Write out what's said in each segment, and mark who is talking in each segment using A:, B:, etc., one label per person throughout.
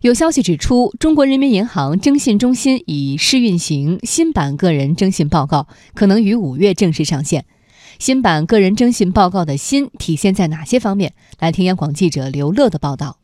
A: 有消息指出，中国人民银行征信中心已试运行新版个人征信报告，可能于五月正式上线。新版个人征信报告的新体现在哪些方面？来听央广记者刘乐的报道。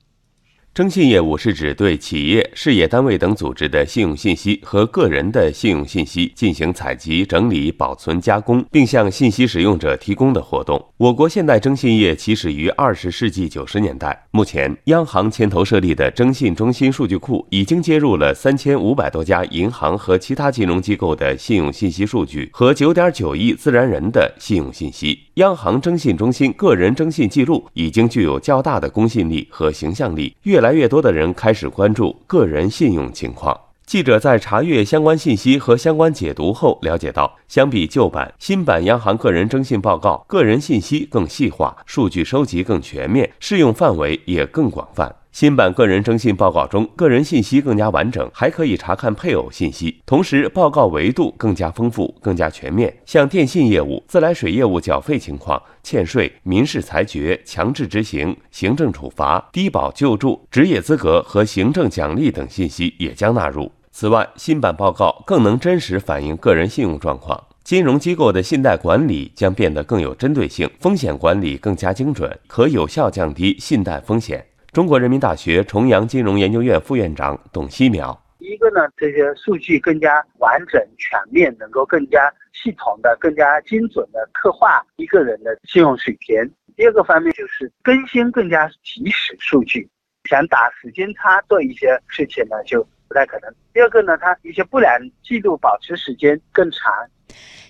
B: 征信业务是指对企业、事业单位等组织的信用信息和个人的信用信息进行采集、整理、保存、加工，并向信息使用者提供的活动。我国现代征信业起始于二十世纪九十年代，目前央行牵头设立的征信中心数据库已经接入了三千五百多家银行和其他金融机构的信用信息数据和九点九亿自然人的信用信息。央行征信中心个人征信记录已经具有较大的公信力和形象力，越来。越来越多的人开始关注个人信用情况。记者在查阅相关信息和相关解读后了解到，相比旧版、新版央行个人征信报告，个人信息更细化，数据收集更全面，适用范围也更广泛。新版个人征信报告中，个人信息更加完整，还可以查看配偶信息。同时，报告维度更加丰富、更加全面，像电信业务、自来水业务缴费情况、欠税、民事裁决、强制执行、行政处罚、低保救助、职业资格和行政奖励等信息也将纳入。此外，新版报告更能真实反映个人信用状况，金融机构的信贷管理将变得更有针对性，风险管理更加精准，可有效降低信贷风险。中国人民大学重阳金融研究院副院长董希淼：
C: 一个呢，这些数据更加完整全面，能够更加系统的、更加精准的刻画一个人的信用水平。第二个方面就是更新更加及时数据，想打时间差做一些事情呢，就不太可能。第二个呢，它一些不良记录保持时间更长。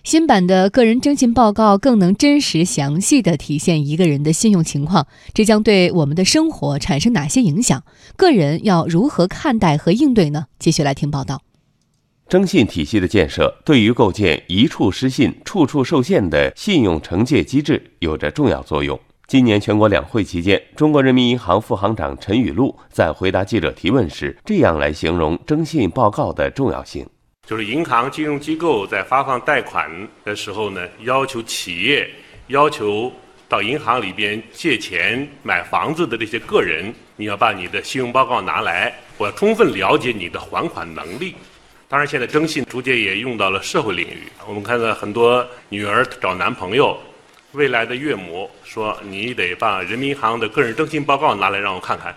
A: 新版的个人征信报告更能真实详细的体现一个人的信用情况，这将对我们的生活产生哪些影响？个人要如何看待和应对呢？继续来听报道。
B: 征信体系的建设对于构建一处失信、处处受限的信用惩戒机制有着重要作用。今年全国两会期间，中国人民银行副行长陈雨露在回答记者提问时，这样来形容征信报告的重要性。
D: 就是银行金融机构在发放贷款的时候呢，要求企业、要求到银行里边借钱买房子的这些个人，你要把你的信用报告拿来，我要充分了解你的还款能力。当然，现在征信逐渐也用到了社会领域。我们看到很多女儿找男朋友，未来的岳母说：“你得把人民银行的个人征信报告拿来让我看看。”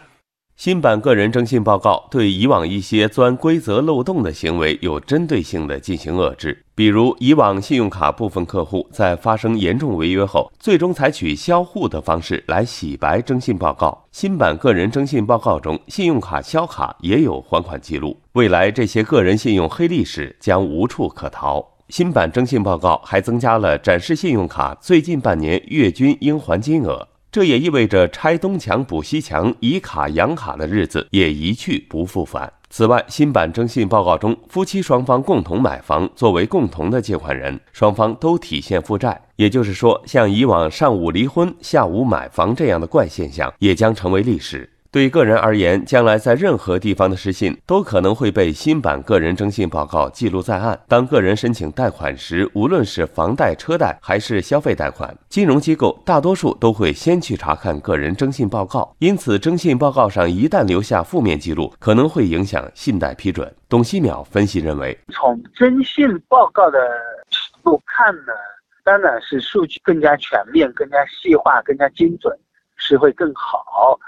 B: 新版个人征信报告对以往一些钻规则漏洞的行为有针对性的进行遏制，比如以往信用卡部分客户在发生严重违约后，最终采取销户的方式来洗白征信报告。新版个人征信报告中，信用卡销卡也有还款记录，未来这些个人信用黑历史将无处可逃。新版征信报告还增加了展示信用卡最近半年月均应还金额。这也意味着拆东墙补西墙、以卡养卡的日子也一去不复返。此外，新版征信报告中，夫妻双方共同买房，作为共同的借款人，双方都体现负债。也就是说，像以往上午离婚、下午买房这样的怪现象，也将成为历史。对个人而言，将来在任何地方的失信都可能会被新版个人征信报告记录在案。当个人申请贷款时，无论是房贷、车贷还是消费贷款，金融机构大多数都会先去查看个人征信报告。因此，征信报告上一旦留下负面记录，可能会影响信贷批准。董希淼分析认为，
C: 从征信报告的尺度看呢，当然是数据更加全面、更加细化、更加精准是会更好。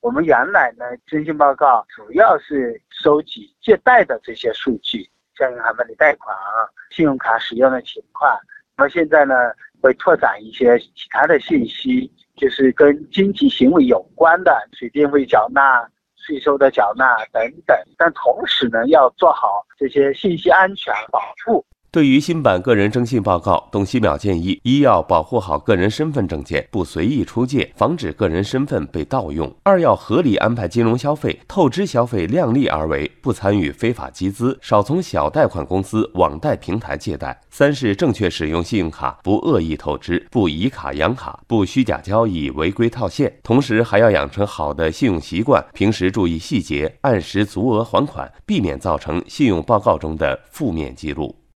C: 我们原来呢，征信报告主要是收集借贷的这些数据，像银行办理贷款啊、信用卡使用的情况。那么现在呢，会拓展一些其他的信息，就是跟经济行为有关的，水电费缴纳、税收的缴纳等等。但同时呢，要做好这些信息安全保护。
B: 对于新版个人征信报告，董希淼建议：一要保护好个人身份证件，不随意出借，防止个人身份被盗用；二要合理安排金融消费，透支消费量力而为，不参与非法集资，少从小贷款公司、网贷平台借贷；三是正确使用信用卡，不恶意透支，不以卡养卡，不虚假交易、违规套现。同时还要养成好的信用习惯，平时注意细节，按时足额还款，避免造成信用报告中的负面记录。